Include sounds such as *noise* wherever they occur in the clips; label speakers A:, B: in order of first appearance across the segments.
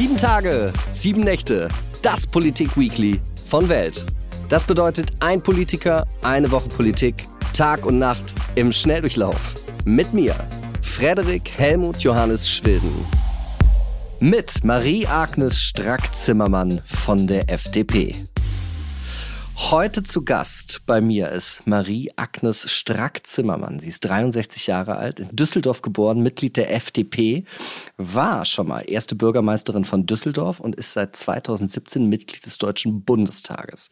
A: Sieben Tage, sieben Nächte, das Politik-Weekly von Welt. Das bedeutet ein Politiker, eine Woche Politik, Tag und Nacht im Schnelldurchlauf. Mit mir, Frederik Helmut Johannes Schwilden. Mit Marie-Agnes Strack-Zimmermann von der FDP. Heute zu Gast bei mir ist Marie-Agnes Strack-Zimmermann. Sie ist 63 Jahre alt, in Düsseldorf geboren, Mitglied der FDP, war schon mal erste Bürgermeisterin von Düsseldorf und ist seit 2017 Mitglied des Deutschen Bundestages.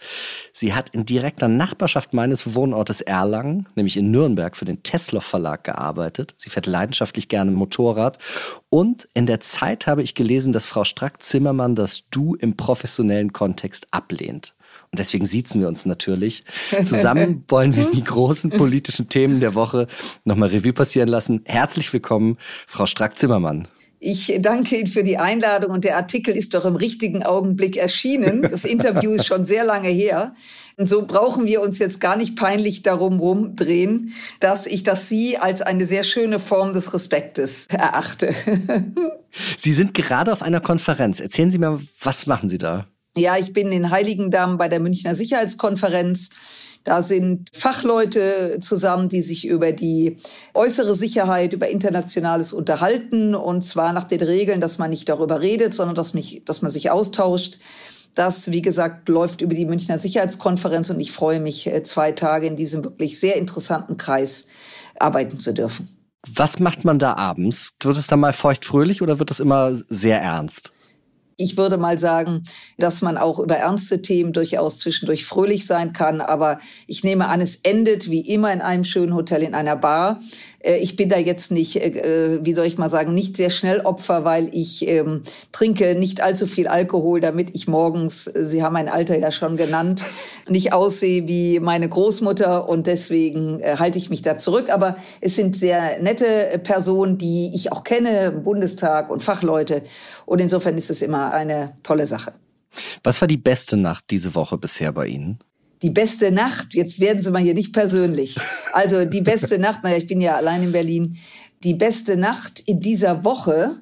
A: Sie hat in direkter Nachbarschaft meines Wohnortes Erlangen, nämlich in Nürnberg, für den Tesla Verlag gearbeitet. Sie fährt leidenschaftlich gerne Motorrad. Und in der Zeit habe ich gelesen, dass Frau Strack-Zimmermann das Du im professionellen Kontext ablehnt. Und deswegen siezen wir uns natürlich. *laughs* Zusammen wollen wir die großen politischen Themen der Woche nochmal Revue passieren lassen. Herzlich willkommen, Frau Strack-Zimmermann.
B: Ich danke Ihnen für die Einladung und der Artikel ist doch im richtigen Augenblick erschienen. Das Interview ist schon sehr lange her. Und so brauchen wir uns jetzt gar nicht peinlich darum rumdrehen, dass ich das Sie als eine sehr schöne Form des Respektes erachte. *laughs*
A: Sie sind gerade auf einer Konferenz. Erzählen Sie mir, was machen Sie da?
B: Ja, ich bin in Heiligendamm bei der Münchner Sicherheitskonferenz. Da sind Fachleute zusammen, die sich über die äußere Sicherheit, über Internationales unterhalten. Und zwar nach den Regeln, dass man nicht darüber redet, sondern dass, mich, dass man sich austauscht. Das, wie gesagt, läuft über die Münchner Sicherheitskonferenz und ich freue mich, äh, zwei Tage in diesem wirklich sehr interessanten Kreis arbeiten zu dürfen.
A: Was macht man da abends? Wird es dann mal feuchtfröhlich oder wird es immer sehr ernst?
B: Ich würde mal sagen, dass man auch über ernste Themen durchaus zwischendurch fröhlich sein kann. Aber ich nehme an, es endet wie immer in einem schönen Hotel in einer Bar. Äh, ich bin da jetzt nicht, äh, äh, wie soll ich mal sagen, nicht sehr schnell Opfer, weil ich ähm, trinke nicht allzu viel Alkohol, damit ich morgens, Sie haben mein Alter ja schon genannt, nicht aussehe wie meine Großmutter und deswegen äh, halte ich mich da zurück. Aber es sind sehr nette Personen, die ich auch kenne, Bundestag und Fachleute und insofern ist es immer eine tolle Sache.
A: Was war die beste Nacht diese Woche bisher bei Ihnen?
B: Die beste Nacht, jetzt werden Sie mal hier nicht persönlich. Also die beste *laughs* Nacht, naja, ich bin ja allein in Berlin. Die beste Nacht in dieser Woche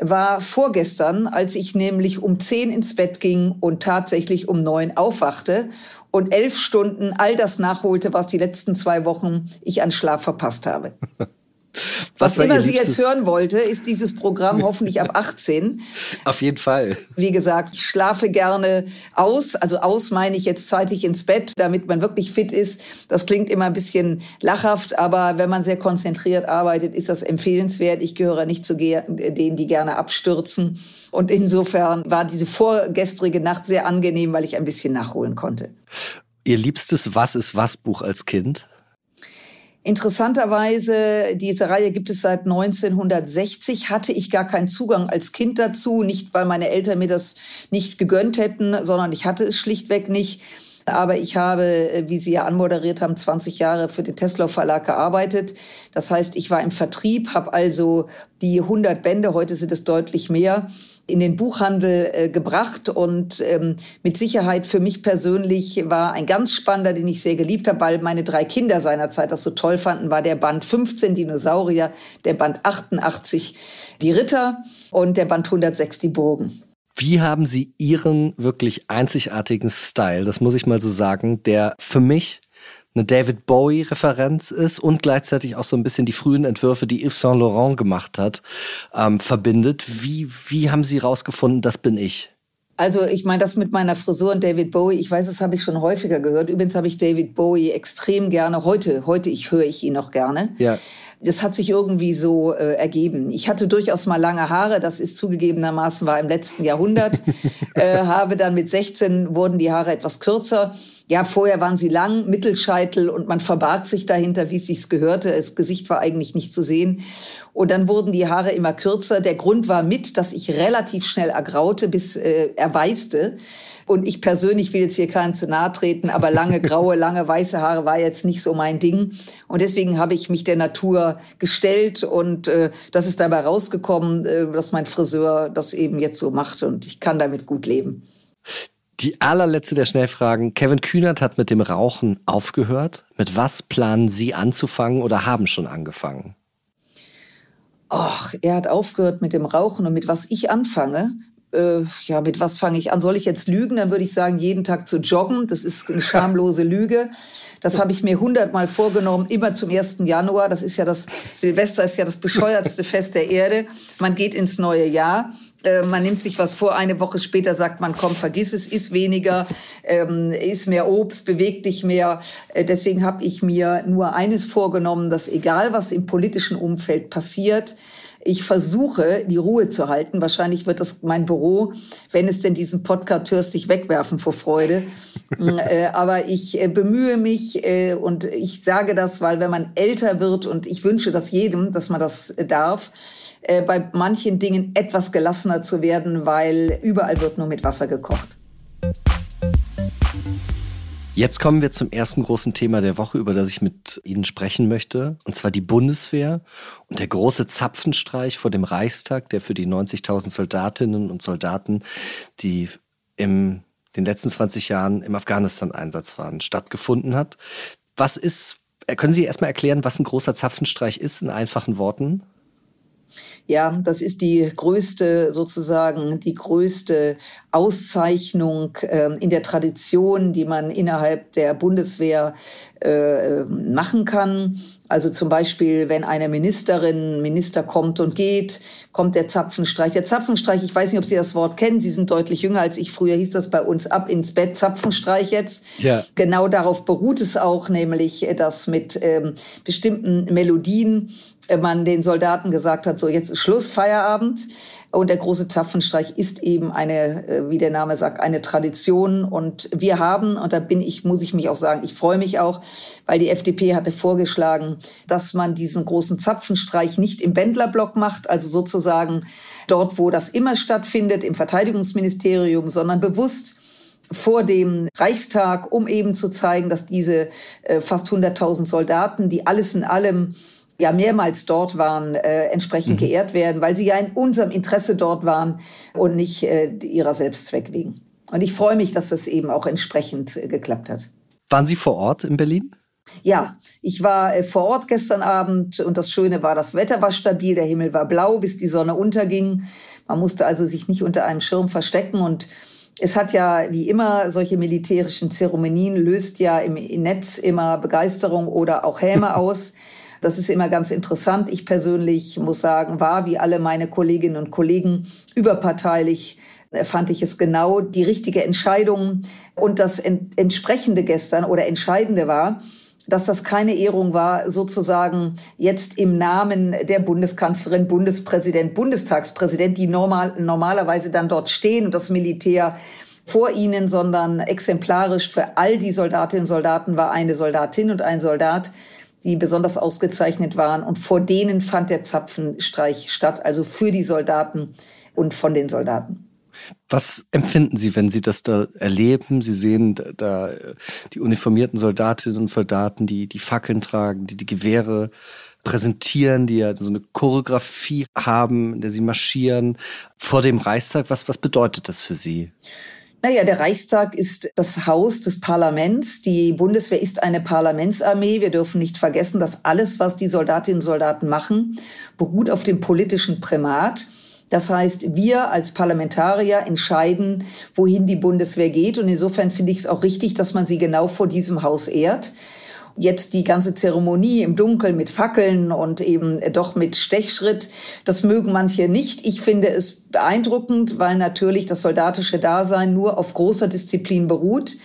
B: war vorgestern, als ich nämlich um zehn ins Bett ging und tatsächlich um neun aufwachte und elf Stunden all das nachholte, was die letzten zwei Wochen ich an Schlaf verpasst habe. *laughs* Was, Was immer Sie jetzt hören wollte, ist dieses Programm hoffentlich ab 18. *laughs*
A: Auf jeden Fall.
B: Wie gesagt, ich schlafe gerne aus. Also aus meine ich jetzt zeitig ins Bett, damit man wirklich fit ist. Das klingt immer ein bisschen lachhaft, aber wenn man sehr konzentriert arbeitet, ist das empfehlenswert. Ich gehöre nicht zu denen, die gerne abstürzen. Und insofern war diese vorgestrige Nacht sehr angenehm, weil ich ein bisschen nachholen konnte.
A: Ihr liebstes Was ist was Buch als Kind?
B: Interessanterweise, diese Reihe gibt es seit 1960, hatte ich gar keinen Zugang als Kind dazu, nicht weil meine Eltern mir das nicht gegönnt hätten, sondern ich hatte es schlichtweg nicht. Aber ich habe, äh, wie Sie ja anmoderiert haben, 20 Jahre für den Tesla Verlag gearbeitet. Das heißt, ich war im Vertrieb, habe also die 100 Bände, heute sind es deutlich mehr, in den Buchhandel äh, gebracht und ähm, mit Sicherheit für mich persönlich war ein ganz spannender, den ich sehr geliebt habe, weil meine drei Kinder seinerzeit das so toll fanden, war der Band 15 Dinosaurier, der Band 88 die Ritter und der Band 106 die Burgen.
A: Wie haben Sie Ihren wirklich einzigartigen Style, das muss ich mal so sagen, der für mich eine David Bowie-Referenz ist und gleichzeitig auch so ein bisschen die frühen Entwürfe, die Yves Saint Laurent gemacht hat, ähm, verbindet. Wie, wie haben Sie rausgefunden, das bin ich?
B: Also ich meine, das mit meiner Frisur und David Bowie, ich weiß, das habe ich schon häufiger gehört. Übrigens habe ich David Bowie extrem gerne. Heute, heute ich höre ich ihn noch gerne. Ja. Das hat sich irgendwie so äh, ergeben. Ich hatte durchaus mal lange Haare, das ist zugegebenermaßen war im letzten Jahrhundert. *laughs* äh, habe dann mit 16 wurden die Haare etwas kürzer. Ja, vorher waren sie lang, Mittelscheitel und man verbarg sich dahinter, wie es sich gehörte. Das Gesicht war eigentlich nicht zu sehen. Und dann wurden die Haare immer kürzer. Der Grund war mit, dass ich relativ schnell ergraute, bis äh, erweiste. Und ich persönlich will jetzt hier keinem zu nahe treten, aber lange graue, *laughs* lange weiße Haare war jetzt nicht so mein Ding. Und deswegen habe ich mich der Natur gestellt und äh, das ist dabei rausgekommen, äh, dass mein Friseur das eben jetzt so macht und ich kann damit gut leben.
A: Die allerletzte der Schnellfragen. Kevin Kühnert hat mit dem Rauchen aufgehört. Mit was planen Sie anzufangen oder haben schon angefangen?
B: Ach, er hat aufgehört mit dem Rauchen und mit was ich anfange, äh, ja, mit was fange ich an? Soll ich jetzt lügen? Dann würde ich sagen, jeden Tag zu joggen. Das ist eine *laughs* schamlose Lüge. Das habe ich mir hundertmal vorgenommen, immer zum 1. Januar. Das ist ja das, Silvester ist ja das bescheuertste Fest der Erde. Man geht ins neue Jahr. Äh, man nimmt sich was vor, eine Woche später sagt man, komm, vergiss es, iss weniger, ähm, iss mehr Obst, beweg dich mehr. Äh, deswegen habe ich mir nur eines vorgenommen, dass egal was im politischen Umfeld passiert, ich versuche, die Ruhe zu halten. Wahrscheinlich wird das mein Büro, wenn es denn diesen Podcast hörst, sich wegwerfen vor Freude. *laughs* Mm, äh, aber ich äh, bemühe mich und ich sage das, weil wenn man älter wird und ich wünsche das jedem, dass man das darf, äh, bei manchen Dingen etwas gelassener zu werden, weil überall wird nur mit Wasser gekocht.
A: Jetzt kommen wir zum ersten großen Thema der Woche, über das ich mit Ihnen sprechen möchte, und zwar die Bundeswehr und der große Zapfenstreich vor dem Reichstag, der für die 90.000 Soldatinnen und Soldaten, die in den letzten 20 Jahren im Afghanistan-Einsatz waren, stattgefunden hat. Was ist, können Sie erstmal erklären, was ein großer Zapfenstreich ist in einfachen Worten?
B: Ja, das ist die größte, sozusagen, die größte Auszeichnung äh, in der Tradition, die man innerhalb der Bundeswehr äh, machen kann. Also zum Beispiel, wenn eine Ministerin, Minister kommt und geht, kommt der Zapfenstreich. Der Zapfenstreich, ich weiß nicht, ob Sie das Wort kennen, Sie sind deutlich jünger als ich. Früher hieß das bei uns ab ins Bett, Zapfenstreich jetzt. Ja. Genau darauf beruht es auch, nämlich, dass mit ähm, bestimmten Melodien man den Soldaten gesagt hat, so jetzt ist Schluss, Feierabend. Und der große Zapfenstreich ist eben eine, äh, wie der Name sagt, eine Tradition. Und wir haben, und da bin ich, muss ich mich auch sagen, ich freue mich auch, weil die FDP hatte vorgeschlagen, dass man diesen großen Zapfenstreich nicht im Bändlerblock macht, also sozusagen dort, wo das immer stattfindet, im Verteidigungsministerium, sondern bewusst vor dem Reichstag, um eben zu zeigen, dass diese äh, fast 100.000 Soldaten, die alles in allem ja mehrmals dort waren, äh, entsprechend mhm. geehrt werden, weil sie ja in unserem Interesse dort waren und nicht äh, ihrer Selbstzweck wegen. Und ich freue mich, dass das eben auch entsprechend äh, geklappt hat.
A: Waren Sie vor Ort in Berlin?
B: Ja, ich war äh, vor Ort gestern Abend und das Schöne war, das Wetter war stabil, der Himmel war blau, bis die Sonne unterging. Man musste also sich nicht unter einem Schirm verstecken und es hat ja, wie immer, solche militärischen Zeremonien löst ja im Netz immer Begeisterung oder auch Häme *laughs* aus. Das ist immer ganz interessant. Ich persönlich muss sagen, war wie alle meine Kolleginnen und Kollegen überparteilich äh, fand ich es genau die richtige Entscheidung. Und das Entsprechende gestern oder Entscheidende war, dass das keine Ehrung war, sozusagen jetzt im Namen der Bundeskanzlerin, Bundespräsident, Bundestagspräsident, die normal, normalerweise dann dort stehen und das Militär vor ihnen, sondern exemplarisch für all die Soldatinnen und Soldaten war eine Soldatin und ein Soldat, die besonders ausgezeichnet waren. Und vor denen fand der Zapfenstreich statt, also für die Soldaten und von den Soldaten.
A: Was empfinden Sie, wenn Sie das da erleben? Sie sehen da die uniformierten Soldatinnen und Soldaten, die die Fackeln tragen, die die Gewehre präsentieren, die ja so eine Choreografie haben, in der sie marschieren vor dem Reichstag. Was, was bedeutet das für Sie?
B: Naja, der Reichstag ist das Haus des Parlaments. Die Bundeswehr ist eine Parlamentsarmee. Wir dürfen nicht vergessen, dass alles, was die Soldatinnen und Soldaten machen, beruht auf dem politischen Primat. Das heißt, wir als Parlamentarier entscheiden, wohin die Bundeswehr geht. Und insofern finde ich es auch richtig, dass man sie genau vor diesem Haus ehrt. Jetzt die ganze Zeremonie im Dunkeln mit Fackeln und eben doch mit Stechschritt, das mögen manche nicht. Ich finde es beeindruckend, weil natürlich das soldatische Dasein nur auf großer Disziplin beruht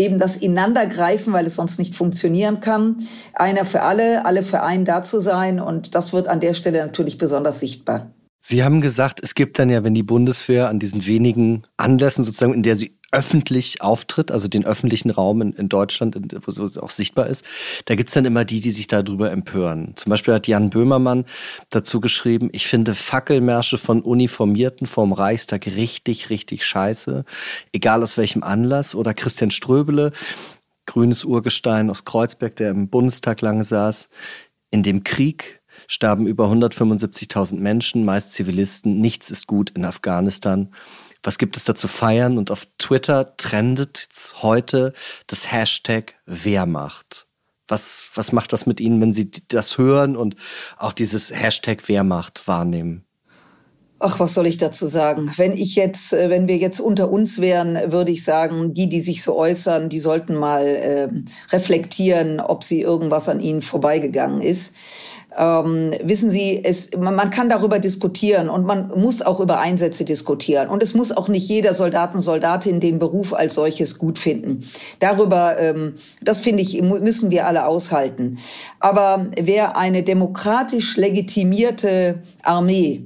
B: eben das Ineinandergreifen, weil es sonst nicht funktionieren kann. Einer für alle, alle für einen da zu sein. Und das wird an der Stelle natürlich besonders sichtbar.
A: Sie haben gesagt, es gibt dann ja, wenn die Bundeswehr an diesen wenigen Anlässen sozusagen, in der sie öffentlich auftritt, also den öffentlichen Raum in, in Deutschland, wo es auch sichtbar ist, da gibt's dann immer die, die sich darüber empören. Zum Beispiel hat Jan Böhmermann dazu geschrieben, ich finde Fackelmärsche von Uniformierten vorm Reichstag richtig, richtig scheiße, egal aus welchem Anlass. Oder Christian Ströbele, grünes Urgestein aus Kreuzberg, der im Bundestag lange saß, in dem Krieg starben über 175.000 Menschen, meist Zivilisten. Nichts ist gut in Afghanistan. Was gibt es da zu feiern? Und auf Twitter trendet heute das Hashtag Wehrmacht. Was, was macht das mit Ihnen, wenn Sie das hören und auch dieses Hashtag Wehrmacht wahrnehmen?
B: Ach, was soll ich dazu sagen? Wenn ich jetzt, äh, wenn wir jetzt unter uns wären, würde ich sagen, die, die sich so äußern, die sollten mal äh, reflektieren, ob sie irgendwas an ihnen vorbeigegangen ist. Ähm, wissen Sie, es, man, man, kann darüber diskutieren und man muss auch über Einsätze diskutieren. Und es muss auch nicht jeder Soldaten, Soldatin den Beruf als solches gut finden. Darüber, ähm, das finde ich, müssen wir alle aushalten. Aber wer eine demokratisch legitimierte Armee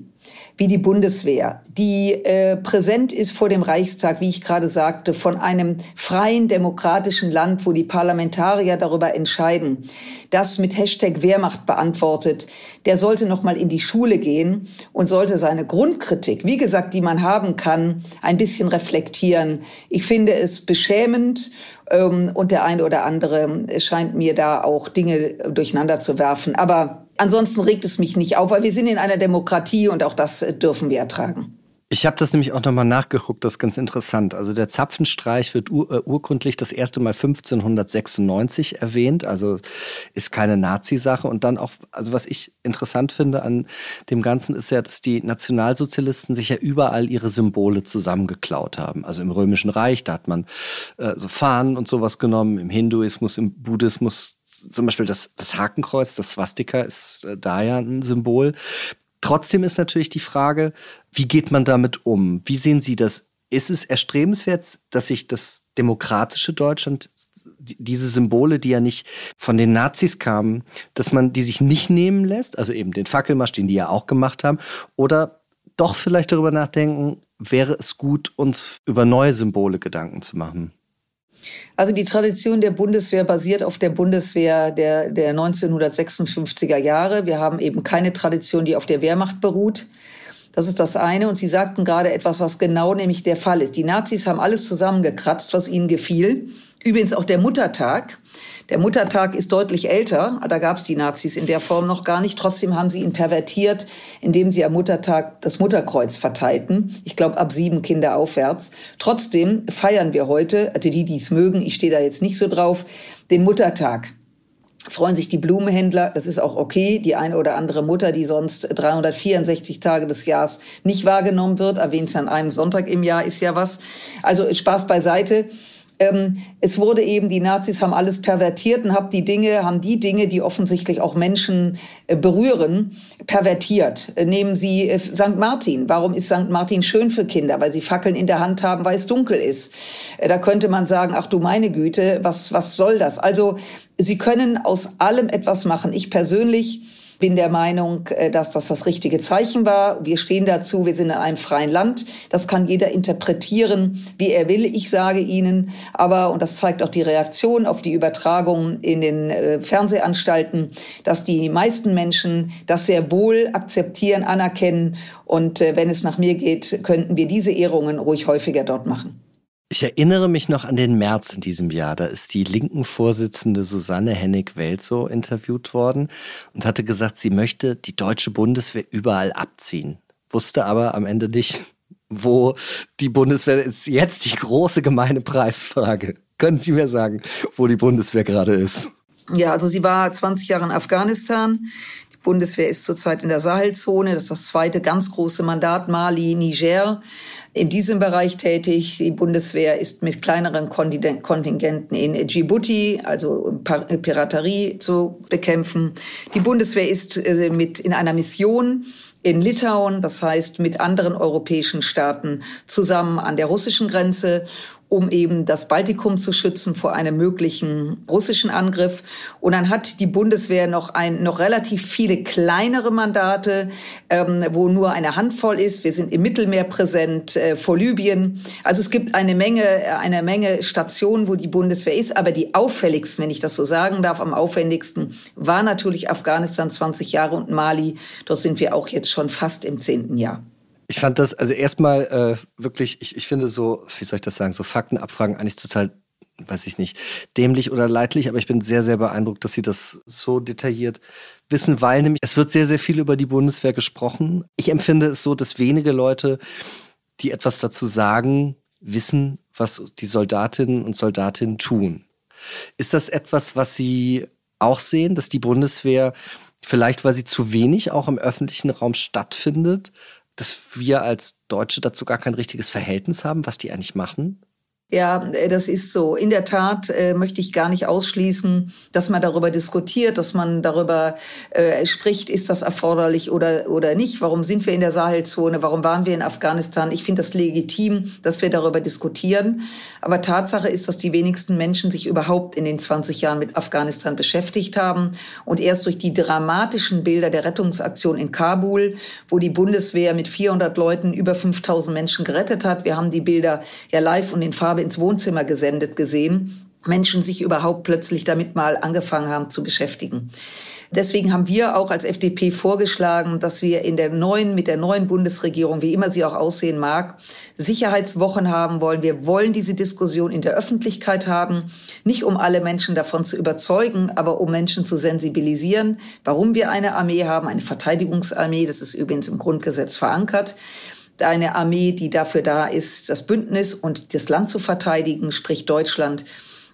B: wie die Bundeswehr, die äh, präsent ist vor dem Reichstag, wie ich gerade sagte, von einem freien demokratischen Land, wo die Parlamentarier darüber entscheiden, das mit Hashtag Wehrmacht beantwortet, der sollte noch mal in die Schule gehen und sollte seine Grundkritik, wie gesagt, die man haben kann, ein bisschen reflektieren. Ich finde es beschämend ähm, und der eine oder andere scheint mir da auch Dinge durcheinander zu werfen. Aber Ansonsten regt es mich nicht auf, weil wir sind in einer Demokratie und auch das äh, dürfen wir ertragen.
A: Ich habe das nämlich auch nochmal nachgeguckt, das ist ganz interessant. Also der Zapfenstreich wird ur äh, urkundlich das erste Mal 1596 erwähnt, also ist keine Nazi-Sache. Und dann auch, also was ich interessant finde an dem Ganzen ist ja, dass die Nationalsozialisten sich ja überall ihre Symbole zusammengeklaut haben. Also im Römischen Reich, da hat man äh, so Fahnen und sowas genommen, im Hinduismus, im Buddhismus zum Beispiel das, das Hakenkreuz, das Swastika ist äh, da ja ein Symbol. Trotzdem ist natürlich die Frage, wie geht man damit um? Wie sehen Sie das? Ist es erstrebenswert, dass sich das demokratische Deutschland diese Symbole, die ja nicht von den Nazis kamen, dass man die sich nicht nehmen lässt, also eben den Fackelmarsch, den die ja auch gemacht haben, oder doch vielleicht darüber nachdenken, wäre es gut, uns über neue Symbole Gedanken zu machen?
B: Also die Tradition der Bundeswehr basiert auf der Bundeswehr der, der 1956er Jahre. Wir haben eben keine Tradition, die auf der Wehrmacht beruht. Das ist das eine. Und Sie sagten gerade etwas, was genau nämlich der Fall ist. Die Nazis haben alles zusammengekratzt, was ihnen gefiel. Übrigens auch der Muttertag. Der Muttertag ist deutlich älter. Da gab es die Nazis in der Form noch gar nicht. Trotzdem haben sie ihn pervertiert, indem sie am Muttertag das Mutterkreuz verteilten. Ich glaube, ab sieben Kinder aufwärts. Trotzdem feiern wir heute, also die, die es mögen, ich stehe da jetzt nicht so drauf, den Muttertag freuen sich die Blumenhändler. Das ist auch okay. Die eine oder andere Mutter, die sonst 364 Tage des Jahres nicht wahrgenommen wird, erwähnt an einem Sonntag im Jahr, ist ja was. Also Spaß beiseite ähm, es wurde eben, die Nazis haben alles pervertiert und haben die Dinge, haben die Dinge, die offensichtlich auch Menschen äh, berühren, pervertiert. Äh, nehmen Sie äh, St. Martin. Warum ist St. Martin schön für Kinder? Weil sie Fackeln in der Hand haben, weil es dunkel ist. Äh, da könnte man sagen, ach du meine Güte, was, was soll das? Also, Sie können aus allem etwas machen. Ich persönlich bin der Meinung, äh, dass das das richtige Zeichen war. Wir stehen dazu, wir sind in einem freien Land. Das kann jeder interpretieren, wie er will. Ich sage Ihnen aber, und das zeigt auch die Reaktion auf die Übertragung in den äh, Fernsehanstalten, dass die meisten Menschen das sehr wohl akzeptieren, anerkennen. Und äh, wenn es nach mir geht, könnten wir diese Ehrungen ruhig häufiger dort machen.
A: Ich erinnere mich noch an den März in diesem Jahr. Da ist die linken Vorsitzende Susanne Hennig-Welzow interviewt worden und hatte gesagt, sie möchte die deutsche Bundeswehr überall abziehen. Wusste aber am Ende nicht, wo die Bundeswehr ist. Jetzt die große gemeine Preisfrage. Können Sie mir sagen, wo die Bundeswehr gerade ist?
B: Ja, also sie war 20 Jahre in Afghanistan. Die Bundeswehr ist zurzeit in der Sahelzone. Das ist das zweite ganz große Mandat. Mali, Niger in diesem Bereich tätig. Die Bundeswehr ist mit kleineren Kontingenten in Djibouti, also Piraterie zu bekämpfen. Die Bundeswehr ist äh, mit in einer Mission in Litauen, das heißt mit anderen europäischen Staaten zusammen an der russischen Grenze um eben das Baltikum zu schützen vor einem möglichen russischen Angriff. Und dann hat die Bundeswehr noch ein, noch relativ viele kleinere Mandate, ähm, wo nur eine Handvoll ist. Wir sind im Mittelmeer präsent, äh, vor Libyen. Also es gibt eine Menge, eine Menge Stationen, wo die Bundeswehr ist. Aber die auffälligsten, wenn ich das so sagen darf, am aufwendigsten war natürlich Afghanistan 20 Jahre und Mali. Dort sind wir auch jetzt schon fast im zehnten Jahr.
A: Ich fand das, also erstmal äh, wirklich, ich, ich finde so, wie soll ich das sagen, so Faktenabfragen eigentlich total, weiß ich nicht, dämlich oder leidlich, aber ich bin sehr, sehr beeindruckt, dass Sie das so detailliert wissen, weil nämlich es wird sehr, sehr viel über die Bundeswehr gesprochen. Ich empfinde es so, dass wenige Leute, die etwas dazu sagen, wissen, was die Soldatinnen und Soldatinnen tun. Ist das etwas, was Sie auch sehen, dass die Bundeswehr vielleicht, weil sie zu wenig auch im öffentlichen Raum stattfindet, dass wir als Deutsche dazu gar kein richtiges Verhältnis haben, was die eigentlich machen?
B: Ja, äh, das ist so. In der Tat äh, möchte ich gar nicht ausschließen, dass man darüber diskutiert, dass man darüber äh, spricht, ist das erforderlich oder, oder nicht? Warum sind wir in der Sahelzone? Warum waren wir in Afghanistan? Ich finde das legitim, dass wir darüber diskutieren. Aber Tatsache ist, dass die wenigsten Menschen sich überhaupt in den 20 Jahren mit Afghanistan beschäftigt haben. Und erst durch die dramatischen Bilder der Rettungsaktion in Kabul, wo die Bundeswehr mit 400 Leuten über 5000 Menschen gerettet hat. Wir haben die Bilder ja live und in Farbe ins Wohnzimmer gesendet gesehen. Menschen sich überhaupt plötzlich damit mal angefangen haben zu beschäftigen. Deswegen haben wir auch als FDP vorgeschlagen, dass wir in der neuen, mit der neuen Bundesregierung, wie immer sie auch aussehen mag, Sicherheitswochen haben wollen. Wir wollen diese Diskussion in der Öffentlichkeit haben, nicht um alle Menschen davon zu überzeugen, aber um Menschen zu sensibilisieren, warum wir eine Armee haben, eine Verteidigungsarmee, das ist übrigens im Grundgesetz verankert eine Armee, die dafür da ist, das Bündnis und das Land zu verteidigen, sprich Deutschland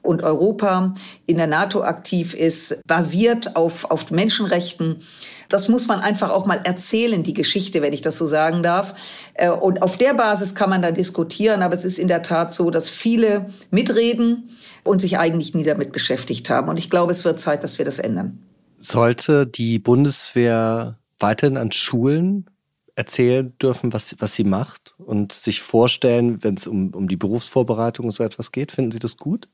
B: und Europa in der NATO aktiv ist, basiert auf, auf Menschenrechten. Das muss man einfach auch mal erzählen, die Geschichte, wenn ich das so sagen darf. Äh, und auf der Basis kann man da diskutieren, aber es ist in der Tat so, dass viele mitreden und sich eigentlich nie damit beschäftigt haben. Und ich glaube, es wird Zeit, dass wir das ändern.
A: Sollte die Bundeswehr weiterhin an Schulen erzählen dürfen, was, was sie macht und sich vorstellen, wenn es um, um die Berufsvorbereitung und so etwas geht? Finden Sie das gut?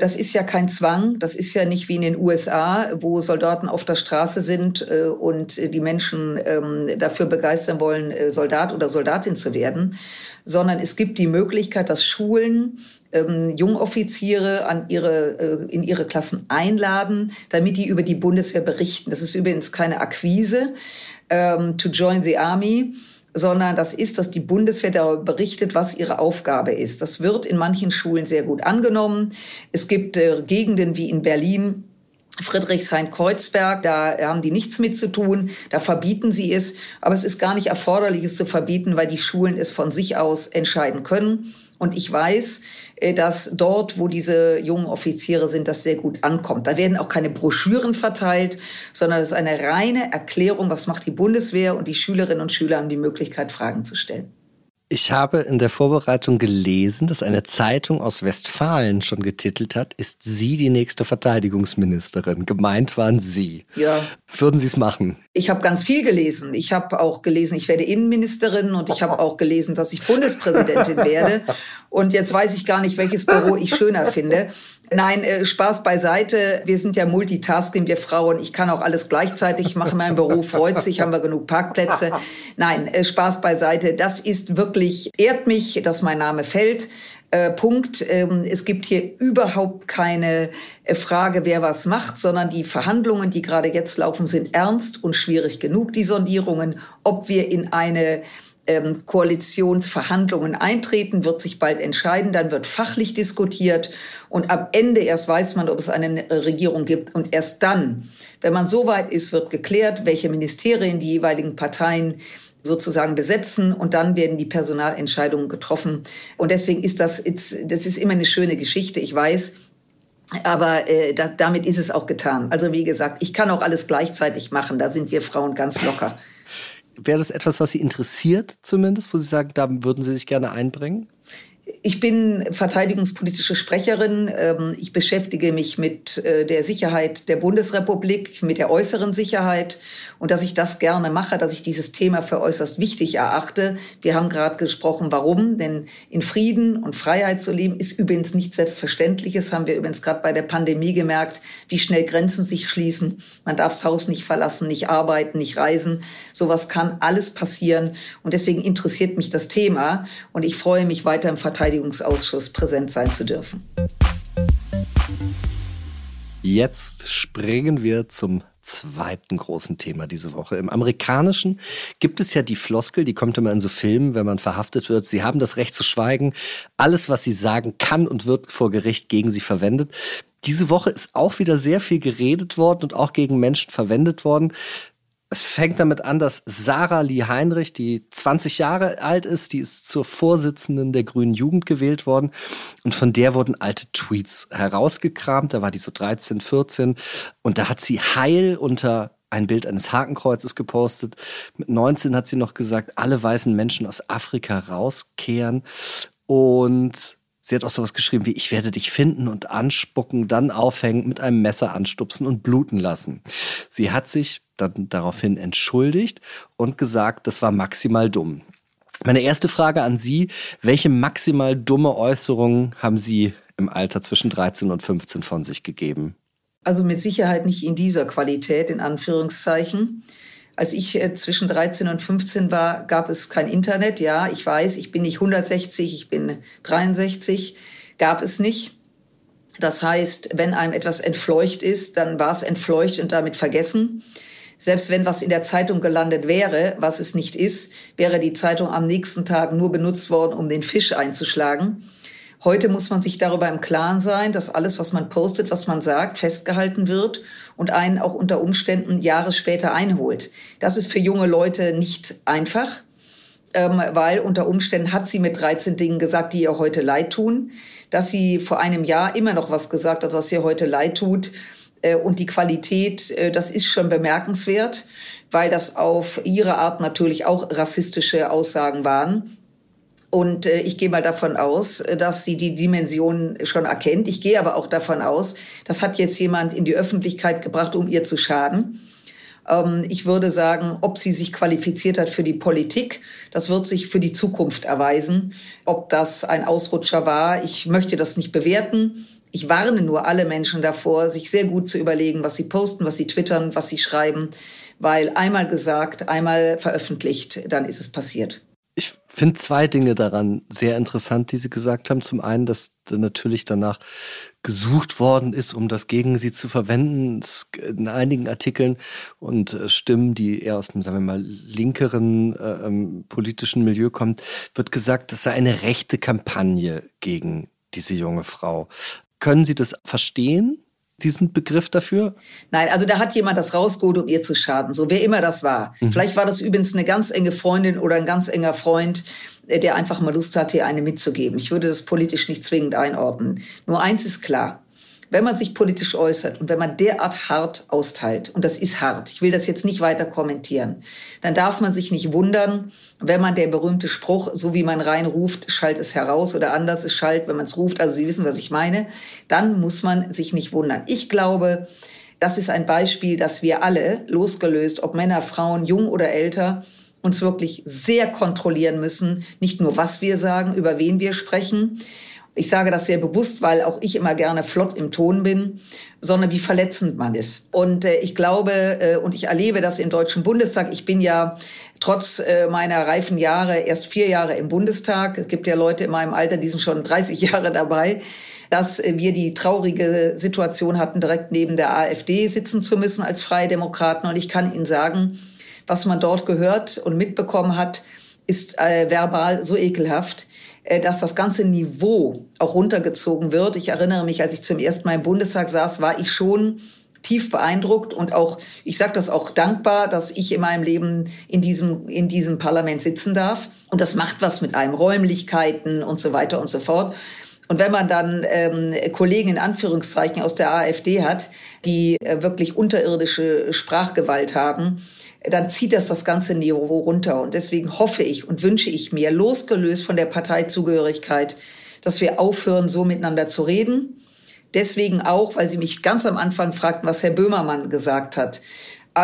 B: Das ist ja kein Zwang. Das ist ja nicht wie in den USA, wo Soldaten auf der Straße sind äh, und die Menschen ähm, dafür begeistern wollen, äh, Soldat oder Soldatin zu werden, sondern es gibt die Möglichkeit, dass Schulen ähm, Jungoffiziere an ihre, äh, in ihre Klassen einladen, damit die über die Bundeswehr berichten. Das ist übrigens keine Akquise ähm, to join the army sondern das ist, dass die Bundeswehr darüber berichtet, was ihre Aufgabe ist. Das wird in manchen Schulen sehr gut angenommen. Es gibt äh, Gegenden wie in Berlin, Friedrichshain-Kreuzberg, da haben die nichts mit zu tun, da verbieten sie es. Aber es ist gar nicht erforderlich, es zu verbieten, weil die Schulen es von sich aus entscheiden können. Und ich weiß, dass dort, wo diese jungen Offiziere sind, das sehr gut ankommt. Da werden auch keine Broschüren verteilt, sondern es ist eine reine Erklärung, was macht die Bundeswehr und die Schülerinnen und Schüler haben die Möglichkeit, Fragen zu stellen.
A: Ich habe in der Vorbereitung gelesen, dass eine Zeitung aus Westfalen schon getitelt hat, ist sie die nächste Verteidigungsministerin. Gemeint waren Sie.
B: Ja.
A: Würden Sie es machen?
B: Ich habe ganz viel gelesen. Ich habe auch gelesen, ich werde Innenministerin und ich habe auch gelesen, dass ich Bundespräsidentin werde. Und jetzt weiß ich gar nicht, welches Büro ich schöner finde. Nein, äh, Spaß beiseite. Wir sind ja Multitasking, wir Frauen. Ich kann auch alles gleichzeitig machen. Mein Büro freut sich, haben wir genug Parkplätze. Nein, äh, Spaß beiseite. Das ist wirklich, ehrt mich, dass mein Name fällt. Äh, Punkt. Ähm, es gibt hier überhaupt keine äh, Frage, wer was macht, sondern die Verhandlungen, die gerade jetzt laufen, sind ernst und schwierig genug. Die Sondierungen, ob wir in eine ähm, Koalitionsverhandlungen eintreten, wird sich bald entscheiden. Dann wird fachlich diskutiert und am Ende erst weiß man, ob es eine Regierung gibt. Und erst dann, wenn man so weit ist, wird geklärt, welche Ministerien die jeweiligen Parteien sozusagen besetzen und dann werden die Personalentscheidungen getroffen. Und deswegen ist das, das ist immer eine schöne Geschichte. Ich weiß, aber äh, da, damit ist es auch getan. Also wie gesagt, ich kann auch alles gleichzeitig machen. Da sind wir Frauen ganz locker.
A: Wäre das etwas, was Sie interessiert zumindest, wo Sie sagen, da würden Sie sich gerne einbringen?
B: Ich bin verteidigungspolitische Sprecherin. Ähm, ich beschäftige mich mit äh, der Sicherheit der Bundesrepublik, mit der äußeren Sicherheit und dass ich das gerne mache, dass ich dieses Thema für äußerst wichtig erachte. Wir haben gerade gesprochen, warum, denn in Frieden und Freiheit zu leben ist übrigens nichts Selbstverständliches, haben wir übrigens gerade bei der Pandemie gemerkt, wie schnell Grenzen sich schließen. Man darf das Haus nicht verlassen, nicht arbeiten, nicht reisen. Sowas kann alles passieren und deswegen interessiert mich das Thema und ich freue mich weiter im Verteidigungsausschuss präsent sein zu dürfen.
A: Jetzt springen wir zum zweiten großen Thema diese Woche. Im Amerikanischen gibt es ja die Floskel, die kommt immer in so Filmen, wenn man verhaftet wird. Sie haben das Recht zu schweigen. Alles, was sie sagen, kann und wird vor Gericht gegen sie verwendet. Diese Woche ist auch wieder sehr viel geredet worden und auch gegen Menschen verwendet worden es fängt damit an, dass Sarah Lee Heinrich, die 20 Jahre alt ist, die ist zur Vorsitzenden der Grünen Jugend gewählt worden und von der wurden alte Tweets herausgekramt. Da war die so 13, 14 und da hat sie heil unter ein Bild eines Hakenkreuzes gepostet. Mit 19 hat sie noch gesagt, alle weißen Menschen aus Afrika rauskehren. Und sie hat auch sowas geschrieben wie, ich werde dich finden und anspucken, dann aufhängen, mit einem Messer anstupsen und bluten lassen. Sie hat sich dann daraufhin entschuldigt und gesagt, das war maximal dumm. Meine erste Frage an Sie, welche maximal dumme Äußerungen haben Sie im Alter zwischen 13 und 15 von sich gegeben?
B: Also mit Sicherheit nicht in dieser Qualität, in Anführungszeichen. Als ich äh, zwischen 13 und 15 war, gab es kein Internet. Ja, ich weiß, ich bin nicht 160, ich bin 63. Gab es nicht. Das heißt, wenn einem etwas entfleucht ist, dann war es entfleucht und damit vergessen. Selbst wenn was in der Zeitung gelandet wäre, was es nicht ist, wäre die Zeitung am nächsten Tag nur benutzt worden, um den Fisch einzuschlagen. Heute muss man sich darüber im Klaren sein, dass alles, was man postet, was man sagt, festgehalten wird und einen auch unter Umständen Jahre später einholt. Das ist für junge Leute nicht einfach, ähm, weil unter Umständen hat sie mit 13 Dingen gesagt, die ihr heute leid tun. Dass sie vor einem Jahr immer noch was gesagt hat, was ihr heute leid tut, und die Qualität, äh, das ist schon bemerkenswert, weil das auf ihre Art natürlich auch rassistische Aussagen waren. Und äh, ich gehe mal davon aus, äh, dass sie die Dimension schon erkennt. Ich gehe aber auch davon aus, das hat jetzt jemand in die Öffentlichkeit gebracht, um ihr zu schaden. Ähm, ich würde sagen, ob sie sich qualifiziert hat für die Politik, das wird sich für die Zukunft erweisen. Ob das ein Ausrutscher war, ich möchte das nicht bewerten. Ich warne nur alle Menschen davor, sich sehr gut zu überlegen, was sie posten, was sie twittern, was sie schreiben, weil einmal gesagt, einmal veröffentlicht, dann ist es passiert.
A: Ich finde zwei Dinge daran sehr interessant, die Sie gesagt haben. Zum einen, dass natürlich danach gesucht worden ist, um das gegen sie zu verwenden. In einigen Artikeln und äh, Stimmen, die eher aus einem, sagen wir mal, linkeren äh, ähm, politischen Milieu kommen, wird gesagt, das sei eine rechte Kampagne gegen diese junge Frau. Können Sie das verstehen? diesen Begriff dafür?
B: Nein, also da hat jemand das rausgeholt, um ihr zu schaden, so wer immer das war. Mhm. Vielleicht war das übrigens eine ganz enge Freundin oder ein ganz enger Freund, äh, der einfach mal Lust hatte, ihr eine mitzugeben. Ich würde das politisch nicht zwingend einordnen. Nur eins ist klar wenn man sich politisch äußert und wenn man derart hart austeilt, und das ist hart, ich will das jetzt nicht weiter kommentieren, dann darf man sich nicht wundern, wenn man der berühmte Spruch, so wie man reinruft, schallt es heraus oder anders, es schallt, wenn man es ruft, also Sie wissen, was ich meine, dann muss man sich nicht wundern. Ich glaube, das ist ein Beispiel, dass wir alle, losgelöst, ob Männer, Frauen, jung oder älter, uns wirklich sehr kontrollieren müssen, nicht nur was wir sagen, über wen wir sprechen, ich sage das sehr bewusst, weil auch ich immer gerne flott im Ton bin, sondern wie verletzend man ist. Und äh, ich glaube äh, und ich erlebe das im Deutschen Bundestag. Ich bin ja trotz äh, meiner reifen Jahre erst vier Jahre im Bundestag. Es gibt ja Leute in meinem Alter, die sind schon 30 *laughs* Jahre dabei dass äh, wir die traurige Situation hatten, direkt neben der AfD sitzen zu müssen als Freie Demokraten. Und ich kann Ihnen sagen, was man dort gehört und mitbekommen hat, ist äh, verbal so ekelhaft. Äh, dass das ganze Niveau auch runtergezogen wird. Ich erinnere mich, als ich zum ersten Mal im Bundestag saß, war ich schon tief beeindruckt und auch, ich sage das auch dankbar, dass ich in meinem Leben in diesem, in diesem Parlament sitzen darf. Und das macht was mit einem, Räumlichkeiten und so weiter und so fort. Und wenn man dann ähm, Kollegen in Anführungszeichen aus der AfD hat, die äh, wirklich unterirdische Sprachgewalt haben, dann zieht das das ganze Niveau runter. Und deswegen hoffe ich und wünsche ich mir, losgelöst von der Parteizugehörigkeit, dass wir aufhören, so miteinander zu reden. Deswegen auch, weil Sie mich ganz am Anfang fragten, was Herr Böhmermann gesagt hat.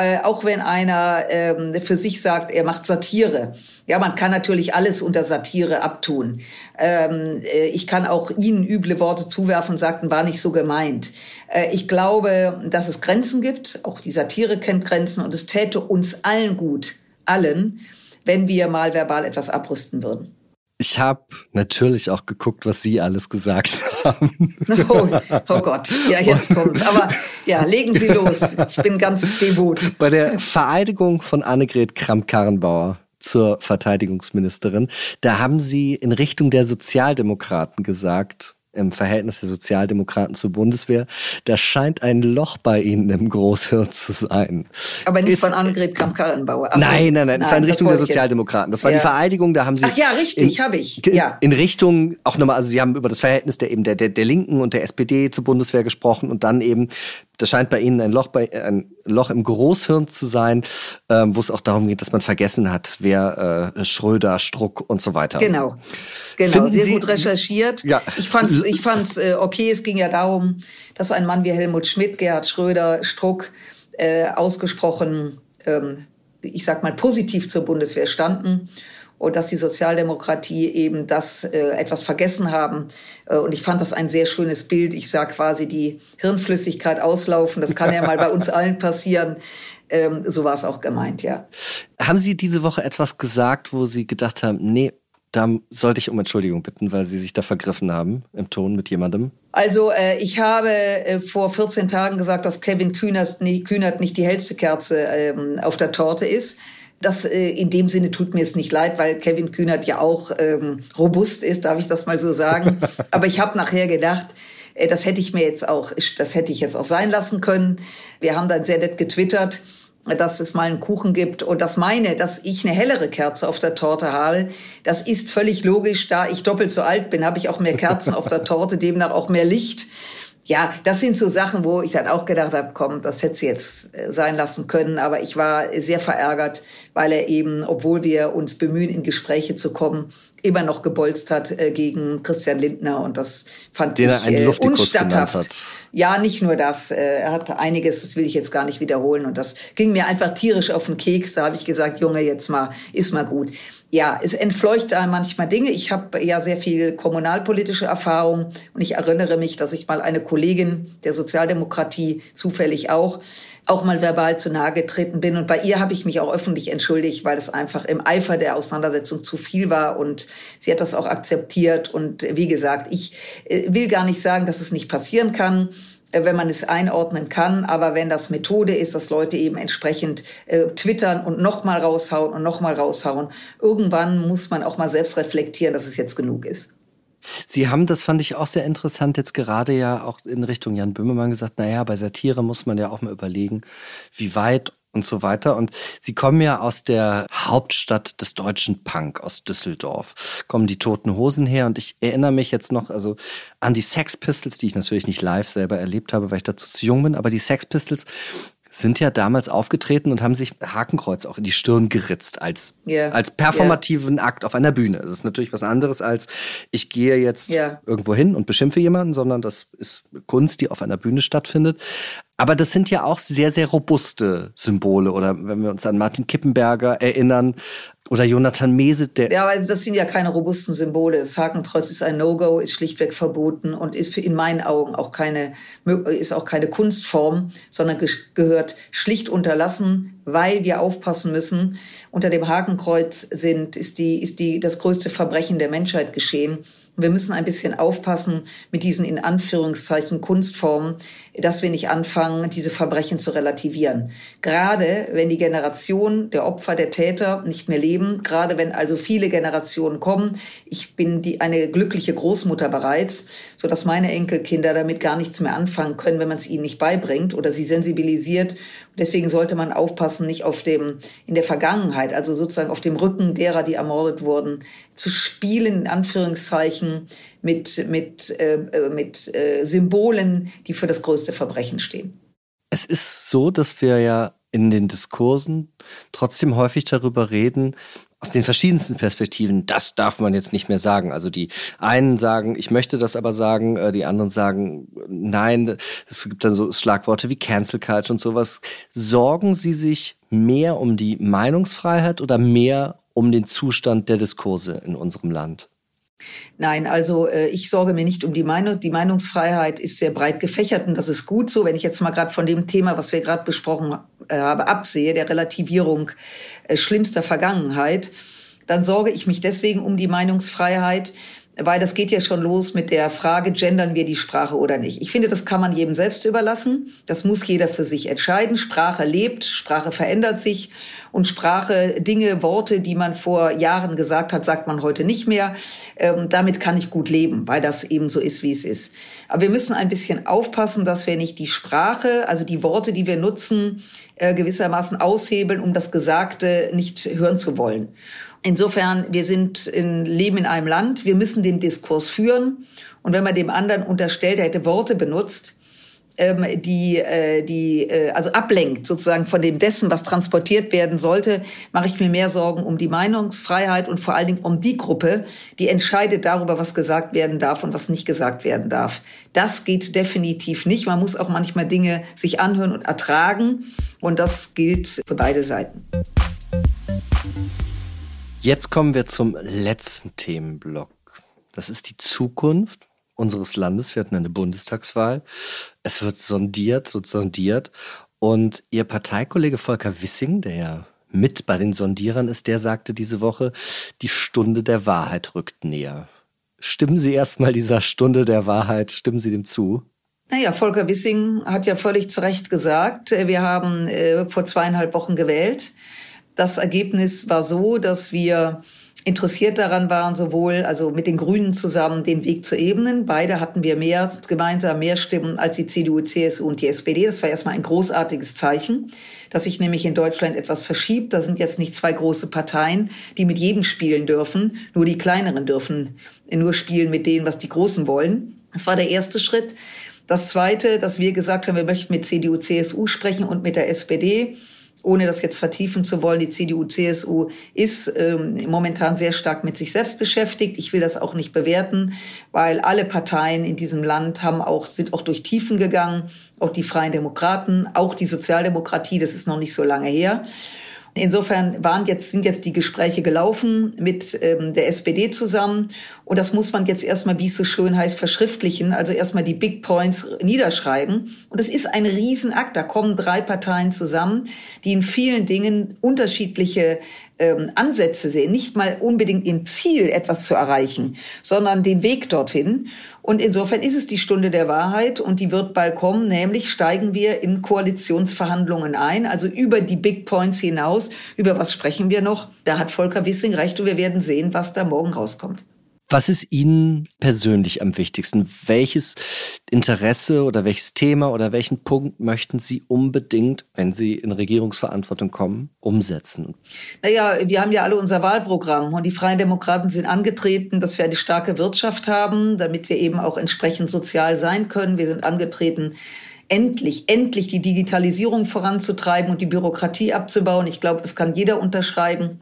B: Äh, auch wenn einer ähm, für sich sagt, er macht Satire. Ja, man kann natürlich alles unter Satire abtun. Ähm, äh, ich kann auch Ihnen üble Worte zuwerfen und sagten, war nicht so gemeint. Äh, ich glaube, dass es Grenzen gibt. Auch die Satire kennt Grenzen und es täte uns allen gut, allen, wenn wir mal verbal etwas abrüsten würden.
A: Ich habe natürlich auch geguckt, was Sie alles gesagt haben. *laughs*
B: Oh, oh Gott, ja, jetzt kommt's. Aber ja, legen Sie los. Ich bin ganz devot.
A: Bei der Vereidigung von Annegret Kramp-Karrenbauer zur Verteidigungsministerin, da haben Sie in Richtung der Sozialdemokraten gesagt, im Verhältnis der Sozialdemokraten zur Bundeswehr. Da scheint ein Loch bei Ihnen im Großhirn zu sein.
B: Aber nicht Ist, von Annegret Kramp-Karrenbauer.
A: So, nein, nein, nein, das war in Richtung der Sozialdemokraten. Das war ja. die Vereidigung, da haben Sie.
B: Ach ja, richtig, habe ich.
A: Ja. In Richtung, auch nochmal, also Sie haben über das Verhältnis der eben der, der, der Linken und der SPD zur Bundeswehr gesprochen und dann eben da scheint bei Ihnen ein Loch, bei, ein Loch im Großhirn zu sein, ähm, wo es auch darum geht, dass man vergessen hat, wer äh, Schröder, Struck und so weiter.
B: Genau, genau, Finden sehr Sie, gut recherchiert. Ja. Ich fand es ich fand's, äh, okay, es ging ja darum, dass ein Mann wie Helmut Schmidt, Gerhard Schröder, Struck äh, ausgesprochen, ähm, ich sag mal, positiv zur Bundeswehr standen und dass die Sozialdemokratie eben das äh, etwas vergessen haben. Äh, und ich fand das ein sehr schönes Bild. Ich sah quasi die Hirnflüssigkeit auslaufen. Das kann ja mal bei uns allen passieren. Ähm, so war es auch gemeint, ja.
A: Haben Sie diese Woche etwas gesagt, wo Sie gedacht haben, nee, da sollte ich um Entschuldigung bitten, weil Sie sich da vergriffen haben im Ton mit jemandem?
B: Also äh, ich habe äh, vor 14 Tagen gesagt, dass Kevin Kühnert nicht, Kühnert nicht die hellste Kerze ähm, auf der Torte ist. Das äh, in dem Sinne tut mir es nicht leid, weil Kevin Kühnert ja auch ähm, robust ist, darf ich das mal so sagen. *laughs* Aber ich habe nachher gedacht, äh, das hätte ich mir jetzt auch, das hätte ich jetzt auch sein lassen können. Wir haben dann sehr nett getwittert, dass es mal einen Kuchen gibt und das meine, dass ich eine hellere Kerze auf der Torte habe. Das ist völlig logisch. Da ich doppelt so alt bin, habe ich auch mehr Kerzen auf der Torte, demnach auch mehr Licht ja, das sind so Sachen, wo ich dann auch gedacht habe, komm, das hätte sie jetzt äh, sein lassen können. Aber ich war sehr verärgert, weil er eben, obwohl wir uns bemühen, in Gespräche zu kommen, immer noch gebolzt hat äh, gegen Christian Lindner und das fand Den ich äh, unstatthaft. Ja, nicht nur das. Äh, er hat einiges, das will ich jetzt gar nicht wiederholen und das ging mir einfach tierisch auf den Keks. Da habe ich gesagt, Junge, jetzt mal, ist mal gut. Ja, es entfleucht da manchmal Dinge. Ich habe ja sehr viel kommunalpolitische Erfahrung und ich erinnere mich, dass ich mal eine Kollegin der Sozialdemokratie zufällig auch auch mal verbal zu nahe getreten bin. Und bei ihr habe ich mich auch öffentlich entschuldigt, weil es einfach im Eifer der Auseinandersetzung zu viel war. Und sie hat das auch akzeptiert. Und wie gesagt, ich äh, will gar nicht sagen, dass es nicht passieren kann äh, wenn man es einordnen kann. Aber wenn das Methode ist, dass Leute eben entsprechend äh, twittern und nochmal raushauen und nochmal raushauen, irgendwann muss man auch mal selbst reflektieren, dass es jetzt genug ist.
A: Sie haben, das fand ich auch sehr interessant, jetzt gerade ja auch in Richtung Jan Böhmermann gesagt, naja, bei Satire muss man ja auch mal überlegen, wie weit und so weiter. Und Sie kommen ja aus der Hauptstadt des deutschen Punk, aus Düsseldorf, kommen die Toten Hosen her. Und ich erinnere mich jetzt noch also an die Sex Pistols, die ich natürlich nicht live selber erlebt habe, weil ich dazu zu jung bin. Aber die Sex Pistols sind ja damals aufgetreten und haben sich Hakenkreuz auch in die Stirn geritzt als, yeah. als performativen yeah. Akt auf einer Bühne. Das ist natürlich was anderes als ich gehe jetzt yeah. irgendwo hin und beschimpfe jemanden, sondern das ist Kunst, die auf einer Bühne stattfindet. Aber das sind ja auch sehr, sehr robuste Symbole. Oder wenn wir uns an Martin Kippenberger erinnern, oder Jonathan Mese, der.
B: Ja, aber das sind ja keine robusten Symbole. Das Hakenkreuz ist ein No-Go, ist schlichtweg verboten und ist in meinen Augen auch keine, ist auch keine Kunstform, sondern gehört schlicht unterlassen, weil wir aufpassen müssen. Unter dem Hakenkreuz sind, ist die, ist die, das größte Verbrechen der Menschheit geschehen. Wir müssen ein bisschen aufpassen mit diesen in Anführungszeichen Kunstformen, dass wir nicht anfangen, diese Verbrechen zu relativieren. Gerade wenn die Generation der Opfer, der Täter nicht mehr leben, gerade wenn also viele Generationen kommen. Ich bin die, eine glückliche Großmutter bereits, so dass meine Enkelkinder damit gar nichts mehr anfangen können, wenn man es ihnen nicht beibringt oder sie sensibilisiert. Deswegen sollte man aufpassen, nicht auf dem, in der Vergangenheit, also sozusagen auf dem Rücken derer, die ermordet wurden, zu spielen, in Anführungszeichen, Zeichen, mit, mit, äh, äh, mit äh, Symbolen, die für das größte Verbrechen stehen.
A: Es ist so, dass wir ja in den Diskursen trotzdem häufig darüber reden, aus den verschiedensten Perspektiven, das darf man jetzt nicht mehr sagen. Also die einen sagen, ich möchte das aber sagen, äh, die anderen sagen, nein, es gibt dann so Schlagworte wie Cancel Culture und sowas. Sorgen Sie sich mehr um die Meinungsfreiheit oder mehr um den Zustand der Diskurse in unserem Land?
B: Nein, also äh, ich sorge mir nicht um die Meinung. Die Meinungsfreiheit ist sehr breit gefächert und das ist gut so. Wenn ich jetzt mal gerade von dem Thema, was wir gerade besprochen äh, haben, absehe, der Relativierung äh, schlimmster Vergangenheit, dann sorge ich mich deswegen um die Meinungsfreiheit, weil das geht ja schon los mit der Frage, gendern wir die Sprache oder nicht. Ich finde, das kann man jedem selbst überlassen. Das muss jeder für sich entscheiden. Sprache lebt, Sprache verändert sich und Sprache, Dinge, Worte, die man vor Jahren gesagt hat, sagt man heute nicht mehr. Ähm, damit kann ich gut leben, weil das eben so ist, wie es ist. Aber wir müssen ein bisschen aufpassen, dass wir nicht die Sprache, also die Worte, die wir nutzen, äh, gewissermaßen aushebeln, um das Gesagte nicht hören zu wollen. Insofern, wir sind in, leben in einem Land, wir müssen den Diskurs führen. Und wenn man dem anderen unterstellt, er hätte Worte benutzt, ähm, die, äh, die äh, also ablenkt sozusagen von dem dessen, was transportiert werden sollte, mache ich mir mehr Sorgen um die Meinungsfreiheit und vor allen Dingen um die Gruppe, die entscheidet darüber, was gesagt werden darf und was nicht gesagt werden darf. Das geht definitiv nicht. Man muss auch manchmal Dinge sich anhören und ertragen und das gilt für beide Seiten.
A: Jetzt kommen wir zum letzten Themenblock. Das ist die Zukunft unseres Landes. Wir hatten eine Bundestagswahl. Es wird sondiert, wird sondiert. Und Ihr Parteikollege Volker Wissing, der ja mit bei den Sondierern ist, der sagte diese Woche, die Stunde der Wahrheit rückt näher. Stimmen Sie erstmal dieser Stunde der Wahrheit, stimmen Sie dem zu?
B: Naja, Volker Wissing hat ja völlig zu Recht gesagt, wir haben äh, vor zweieinhalb Wochen gewählt. Das Ergebnis war so, dass wir interessiert daran waren, sowohl also mit den Grünen zusammen den Weg zu ebnen. Beide hatten wir mehr gemeinsam mehr Stimmen als die CDU, CSU und die SPD. Das war erstmal ein großartiges Zeichen, dass sich nämlich in Deutschland etwas verschiebt. Da sind jetzt nicht zwei große Parteien, die mit jedem spielen dürfen. Nur die kleineren dürfen nur spielen mit denen, was die Großen wollen. Das war der erste Schritt. Das zweite, dass wir gesagt haben, wir möchten mit CDU, CSU sprechen und mit der SPD ohne das jetzt vertiefen zu wollen, die CDU, CSU ist ähm, momentan sehr stark mit sich selbst beschäftigt. Ich will das auch nicht bewerten, weil alle Parteien in diesem Land haben auch, sind auch durch Tiefen gegangen, auch die Freien Demokraten, auch die Sozialdemokratie, das ist noch nicht so lange her. Insofern waren jetzt, sind jetzt die Gespräche gelaufen mit ähm, der SPD zusammen. Und das muss man jetzt erstmal, wie es so schön heißt, verschriftlichen. Also erstmal die Big Points niederschreiben. Und das ist ein Riesenakt. Da kommen drei Parteien zusammen, die in vielen Dingen unterschiedliche ähm, Ansätze sehen, nicht mal unbedingt im Ziel etwas zu erreichen, sondern den Weg dorthin. Und insofern ist es die Stunde der Wahrheit und die wird bald kommen, nämlich steigen wir in Koalitionsverhandlungen ein, also über die Big Points hinaus. Über was sprechen wir noch? Da hat Volker Wissing recht und wir werden sehen, was da morgen rauskommt.
A: Was ist Ihnen persönlich am wichtigsten? Welches Interesse oder welches Thema oder welchen Punkt möchten Sie unbedingt, wenn Sie in Regierungsverantwortung kommen, umsetzen?
B: Naja, wir haben ja alle unser Wahlprogramm und die Freien Demokraten sind angetreten, dass wir eine starke Wirtschaft haben, damit wir eben auch entsprechend sozial sein können. Wir sind angetreten, endlich, endlich die Digitalisierung voranzutreiben und die Bürokratie abzubauen. Ich glaube, das kann jeder unterschreiben.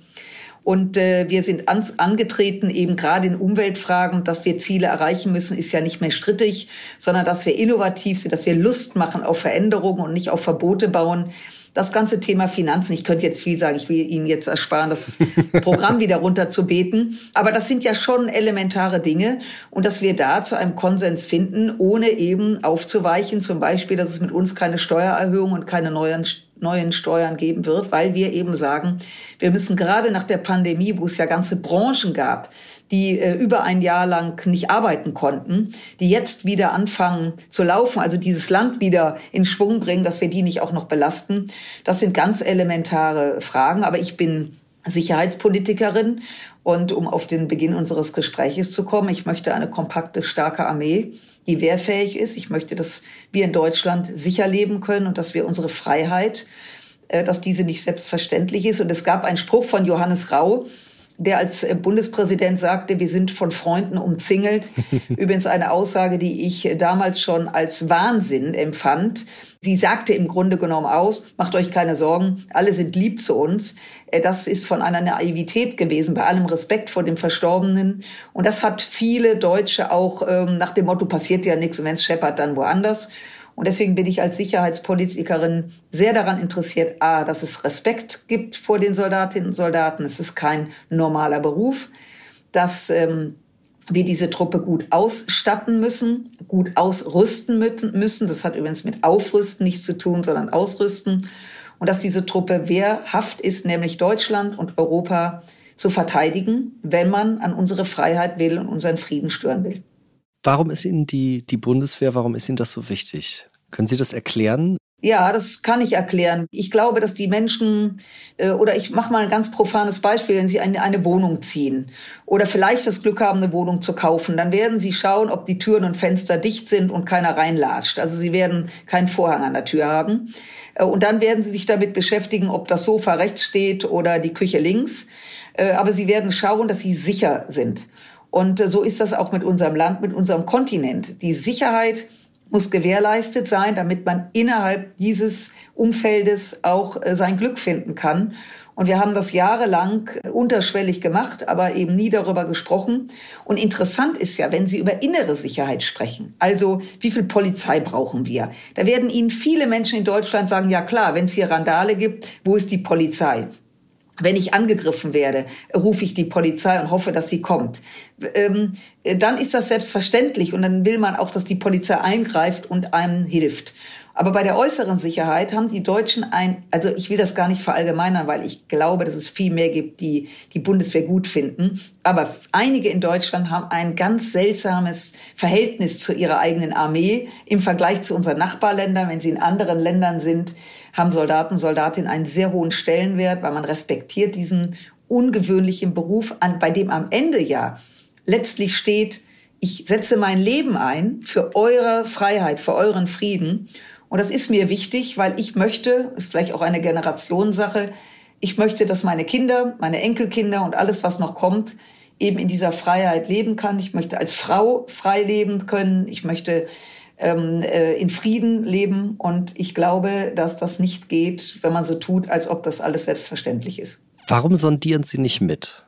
B: Und äh, wir sind ans, angetreten, eben gerade in Umweltfragen, dass wir Ziele erreichen müssen, ist ja nicht mehr strittig, sondern dass wir innovativ sind, dass wir Lust machen auf Veränderungen und nicht auf Verbote bauen. Das ganze Thema Finanzen, ich könnte jetzt viel sagen, ich will Ihnen jetzt ersparen, das *laughs* Programm wieder runterzubeten. Aber das sind ja schon elementare Dinge und dass wir da zu einem Konsens finden, ohne eben aufzuweichen, zum Beispiel, dass es mit uns keine Steuererhöhung und keine neuen neuen Steuern geben wird, weil wir eben sagen, wir müssen gerade nach der Pandemie, wo es ja ganze Branchen gab, die äh, über ein Jahr lang nicht arbeiten konnten, die jetzt wieder anfangen zu laufen, also dieses Land wieder in Schwung bringen, dass wir die nicht auch noch belasten. Das sind ganz elementare Fragen, aber ich bin Sicherheitspolitikerin und um auf den Beginn unseres Gespräches zu kommen, ich möchte eine kompakte, starke Armee die wehrfähig ist. Ich möchte, dass wir in Deutschland sicher leben können und dass wir unsere Freiheit, äh, dass diese nicht selbstverständlich ist. Und es gab einen Spruch von Johannes Rau, der als äh, Bundespräsident sagte, wir sind von Freunden umzingelt. *laughs* Übrigens eine Aussage, die ich damals schon als Wahnsinn empfand. Sie sagte im Grunde genommen aus, macht euch keine Sorgen, alle sind lieb zu uns. Äh, das ist von einer Naivität gewesen, bei allem Respekt vor dem Verstorbenen. Und das hat viele Deutsche auch ähm, nach dem Motto, passiert ja nichts und wenn es scheppert, dann woanders. Und deswegen bin ich als Sicherheitspolitikerin sehr daran interessiert, a, dass es Respekt gibt vor den Soldatinnen und Soldaten. Es ist kein normaler Beruf, dass ähm, wir diese Truppe gut ausstatten müssen, gut ausrüsten müssen. Das hat übrigens mit Aufrüsten nichts zu tun, sondern Ausrüsten. Und dass diese Truppe wehrhaft ist, nämlich Deutschland und Europa zu verteidigen, wenn man an unsere Freiheit will und unseren Frieden stören will.
A: Warum ist Ihnen die, die Bundeswehr, warum ist Ihnen das so wichtig? Können Sie das erklären?
B: Ja, das kann ich erklären. Ich glaube, dass die Menschen, äh, oder ich mache mal ein ganz profanes Beispiel, wenn sie eine, eine Wohnung ziehen oder vielleicht das Glück haben, eine Wohnung zu kaufen, dann werden sie schauen, ob die Türen und Fenster dicht sind und keiner reinlatscht. Also sie werden keinen Vorhang an der Tür haben. Äh, und dann werden sie sich damit beschäftigen, ob das Sofa rechts steht oder die Küche links. Äh, aber sie werden schauen, dass sie sicher sind. Und äh, so ist das auch mit unserem Land, mit unserem Kontinent. Die Sicherheit muss gewährleistet sein, damit man innerhalb dieses Umfeldes auch äh, sein Glück finden kann. Und wir haben das jahrelang unterschwellig gemacht, aber eben nie darüber gesprochen. Und interessant ist ja, wenn Sie über innere Sicherheit sprechen, also wie viel Polizei brauchen wir? Da werden Ihnen viele Menschen in Deutschland sagen, ja klar, wenn es hier Randale gibt, wo ist die Polizei? Wenn ich angegriffen werde, rufe ich die Polizei und hoffe, dass sie kommt. Ähm, dann ist das selbstverständlich und dann will man auch, dass die Polizei eingreift und einem hilft. Aber bei der äußeren Sicherheit haben die Deutschen ein, also ich will das gar nicht verallgemeinern, weil ich glaube, dass es viel mehr gibt, die die Bundeswehr gut finden. Aber einige in Deutschland haben ein ganz seltsames Verhältnis zu ihrer eigenen Armee im Vergleich zu unseren Nachbarländern. Wenn sie in anderen Ländern sind, haben Soldaten, Soldatinnen einen sehr hohen Stellenwert, weil man respektiert diesen ungewöhnlichen Beruf, an, bei dem am Ende ja letztlich steht, ich setze mein Leben ein für eure Freiheit, für euren Frieden. Und das ist mir wichtig, weil ich möchte, ist vielleicht auch eine Generationssache, ich möchte, dass meine Kinder, meine Enkelkinder und alles, was noch kommt, eben in dieser Freiheit leben kann. Ich möchte als Frau frei leben können. Ich möchte ähm, äh, in Frieden leben. Und ich glaube, dass das nicht geht, wenn man so tut, als ob das alles selbstverständlich ist.
A: Warum sondieren Sie nicht mit?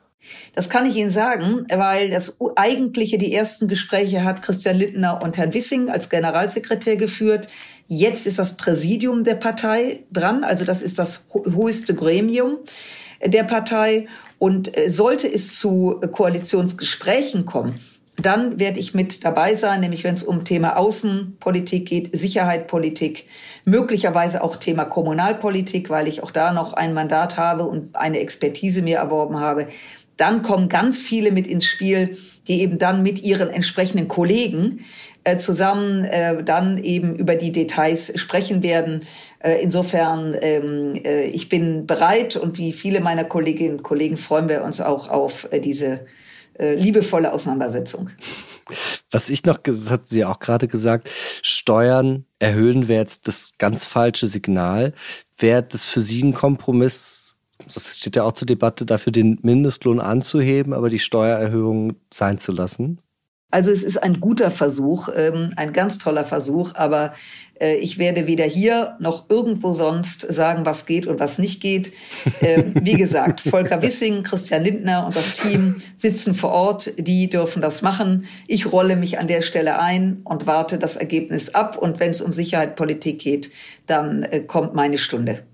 B: Das kann ich Ihnen sagen, weil das eigentliche, die ersten Gespräche hat Christian Lindner und Herrn Wissing als Generalsekretär geführt. Jetzt ist das Präsidium der Partei dran, also das ist das höchste Gremium der Partei. Und äh, sollte es zu Koalitionsgesprächen kommen, dann werde ich mit dabei sein, nämlich wenn es um Thema Außenpolitik geht, Sicherheitspolitik, möglicherweise auch Thema Kommunalpolitik, weil ich auch da noch ein Mandat habe und eine Expertise mir erworben habe dann kommen ganz viele mit ins Spiel, die eben dann mit ihren entsprechenden Kollegen äh, zusammen äh, dann eben über die Details sprechen werden. Äh, insofern, ähm, äh, ich bin bereit und wie viele meiner Kolleginnen und Kollegen freuen wir uns auch auf äh, diese äh, liebevolle Auseinandersetzung.
A: Was ich noch, das hat sie auch gerade gesagt, Steuern erhöhen wäre jetzt das ganz falsche Signal. Wäre das für Sie ein Kompromiss, das steht ja auch zur Debatte, dafür den Mindestlohn anzuheben, aber die Steuererhöhung sein zu lassen?
B: Also es ist ein guter Versuch, ähm, ein ganz toller Versuch, aber äh, ich werde weder hier noch irgendwo sonst sagen, was geht und was nicht geht. Ähm, wie gesagt, *laughs* Volker Wissing, Christian Lindner und das Team sitzen vor Ort, die dürfen das machen. Ich rolle mich an der Stelle ein und warte das Ergebnis ab. Und wenn es um Sicherheitspolitik geht, dann äh, kommt meine Stunde.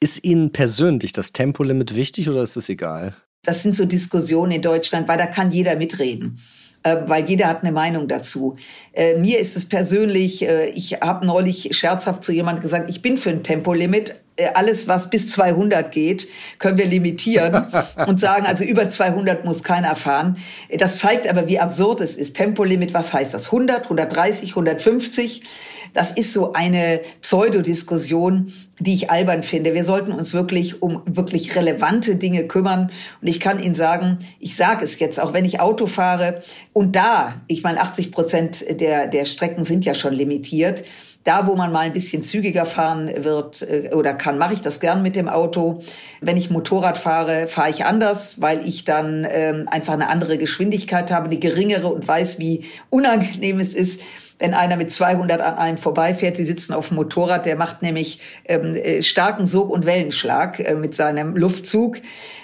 A: Ist Ihnen persönlich das Tempolimit wichtig oder ist es egal?
B: Das sind so Diskussionen in Deutschland, weil da kann jeder mitreden weil jeder hat eine Meinung dazu. Äh, mir ist es persönlich, äh, ich habe neulich scherzhaft zu jemandem gesagt, ich bin für ein Tempolimit. Alles, was bis 200 geht, können wir limitieren *laughs* und sagen, also über 200 muss keiner fahren. Das zeigt aber, wie absurd es ist. Tempolimit, was heißt das? 100, 130, 150? Das ist so eine Pseudodiskussion, die ich albern finde. Wir sollten uns wirklich um wirklich relevante Dinge kümmern. Und ich kann Ihnen sagen, ich sage es jetzt, auch wenn ich Auto fahre und da, ich meine, 80 Prozent der, der Strecken sind ja schon limitiert. Da, wo man mal ein bisschen zügiger fahren wird äh, oder kann, mache ich das gern mit dem Auto. Wenn ich Motorrad fahre, fahre ich anders, weil ich dann ähm, einfach eine andere Geschwindigkeit habe, eine geringere und weiß, wie unangenehm es ist, wenn einer mit 200 an einem vorbeifährt. Sie sitzen auf dem Motorrad, der macht nämlich ähm, äh, starken Sog- und Wellenschlag äh, mit seinem Luftzug.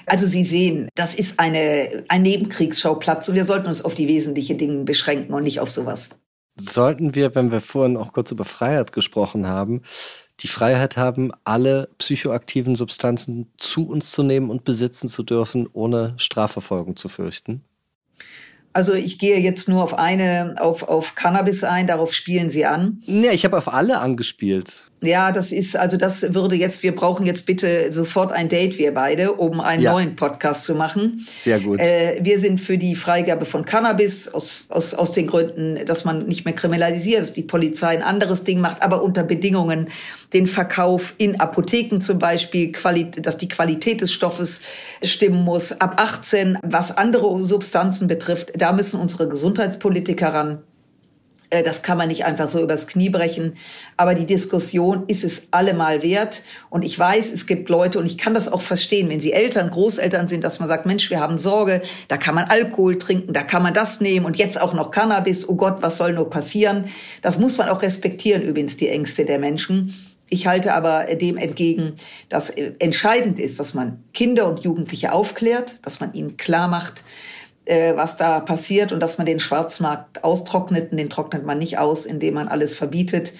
B: Also Sie sehen, das ist eine, ein Nebenkriegsschauplatz und wir sollten uns auf die wesentlichen Dinge beschränken und nicht auf sowas.
A: Sollten wir, wenn wir vorhin auch kurz über Freiheit gesprochen haben, die Freiheit haben, alle psychoaktiven Substanzen zu uns zu nehmen und besitzen zu dürfen, ohne Strafverfolgung zu fürchten?
B: Also ich gehe jetzt nur auf eine, auf, auf Cannabis ein, darauf spielen Sie an.
A: Nee, ich habe auf alle angespielt.
B: Ja, das ist, also das würde jetzt, wir brauchen jetzt bitte sofort ein Date, wir beide, um einen ja. neuen Podcast zu machen.
A: Sehr gut.
B: Äh, wir sind für die Freigabe von Cannabis aus, aus, aus den Gründen, dass man nicht mehr kriminalisiert, dass die Polizei ein anderes Ding macht, aber unter Bedingungen den Verkauf in Apotheken zum Beispiel, dass die Qualität des Stoffes stimmen muss. Ab 18, was andere Substanzen betrifft, da müssen unsere Gesundheitspolitiker ran. Äh, das kann man nicht einfach so übers Knie brechen. Aber die Diskussion ist es allemal wert. Und ich weiß, es gibt Leute, und ich kann das auch verstehen, wenn sie Eltern, Großeltern sind, dass man sagt, Mensch, wir haben Sorge, da kann man Alkohol trinken, da kann man das nehmen und jetzt auch noch Cannabis. Oh Gott, was soll nur passieren? Das muss man auch respektieren, übrigens, die Ängste der Menschen. Ich halte aber dem entgegen, dass entscheidend ist, dass man Kinder und Jugendliche aufklärt, dass man ihnen klar macht, äh, was da passiert und dass man den Schwarzmarkt austrocknet. Und den trocknet man nicht aus, indem man alles verbietet.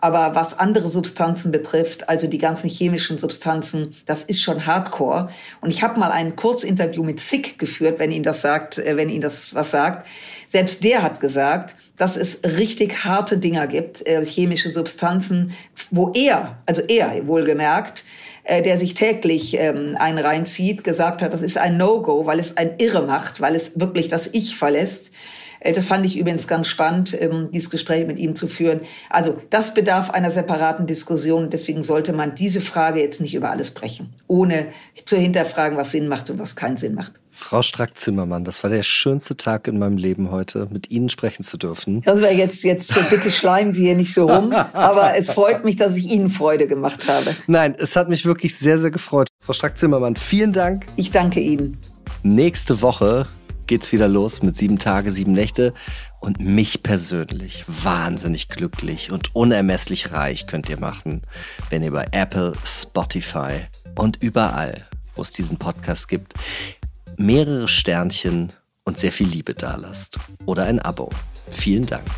B: Aber was andere Substanzen betrifft, also die ganzen chemischen Substanzen, das ist schon Hardcore. Und ich habe mal ein Kurzinterview mit Sick geführt, wenn ihn das sagt, äh, wenn ihn das was sagt. Selbst der hat gesagt, dass es richtig harte Dinger gibt, äh, chemische Substanzen, wo er, also er wohlgemerkt, äh, der sich täglich ähm, einen reinzieht, gesagt hat, das ist ein No-Go, weil es ein Irre macht, weil es wirklich das Ich verlässt. Äh, das fand ich übrigens ganz spannend, ähm, dieses Gespräch mit ihm zu führen. Also das bedarf einer separaten Diskussion. Deswegen sollte man diese Frage jetzt nicht über alles brechen, ohne zu hinterfragen, was Sinn macht und was keinen Sinn macht.
A: Frau Strack-Zimmermann, das war der schönste Tag in meinem Leben heute, mit Ihnen sprechen zu dürfen.
B: War jetzt, jetzt bitte schleimen Sie hier nicht so rum. Aber es freut mich, dass ich Ihnen Freude gemacht habe.
A: Nein, es hat mich wirklich sehr, sehr gefreut. Frau Strack-Zimmermann, vielen Dank.
B: Ich danke Ihnen.
A: Nächste Woche geht's wieder los mit sieben Tage, sieben Nächte. Und mich persönlich wahnsinnig glücklich und unermesslich reich könnt ihr machen, wenn ihr bei Apple, Spotify und überall, wo es diesen Podcast gibt, mehrere Sternchen und sehr viel Liebe dalasst. Oder ein Abo. Vielen Dank.